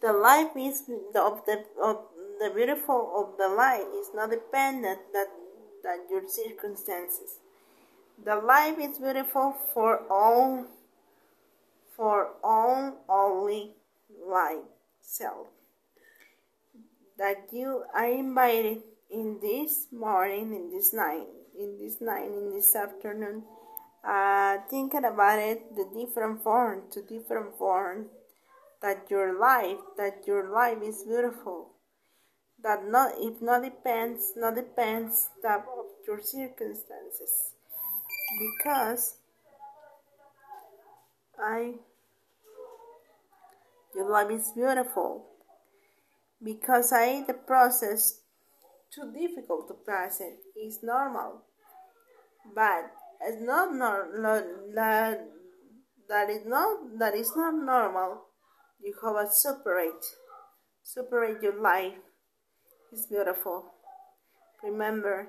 The life is of the of the beautiful of the life is not dependent that that your circumstances. The life is beautiful for all for all only life self. That you are invited in this morning, in this night, in this night, in this afternoon, uh, thinking about it, the different form, to different form, that your life, that your life is beautiful, that not if not depends, not depends that of your circumstances, because I, your life is beautiful, because I the process too difficult to pass it is normal, but it's not normal that that is not that is not normal. You have to separate, separate your life. It's beautiful. Remember,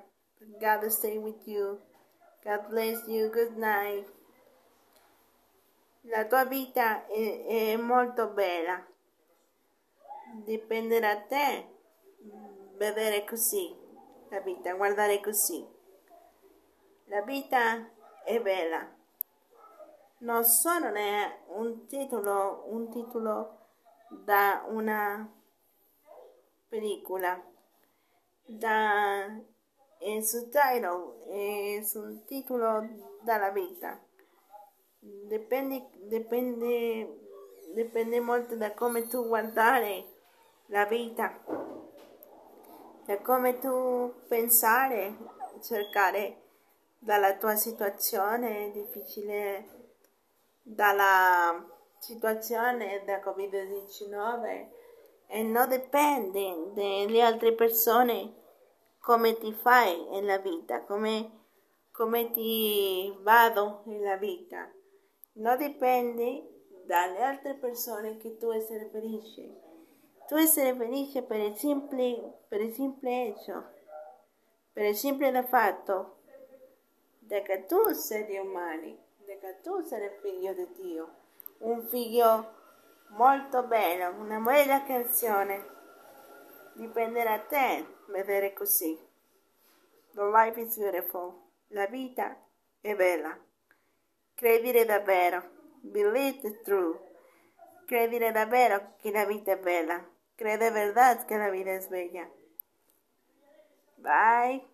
God stay with you. God bless you. Good night. La tua vita è, è molto bella. Dipende da te vedere così la vita, guardare così. La vita è bella. Non solo è un titolo, un titolo da una pellicola, da il subtitle è un titolo dalla vita. Dipende, dipende, dipende molto da come tu guardare la vita, da come tu pensare, cercare dalla tua situazione difficile, dalla situazione da Covid-19 e non dipende dalle altre persone come ti fai nella vita, come, come ti vado nella vita. Non dipende dalle altre persone che tu essere felice. Tu essere felice per il semplice, per il semplice hecho, per il semplice fatto che tu sei umani, che tu sei figlio di Dio, un figlio molto bello, una bella canzone. Dipende da te vedere così. The life is beautiful. La vita è bella. Credere davvero. Believe the truth. Credere davvero che la vita è bella. Crede verdad che la vita è bella. Bye.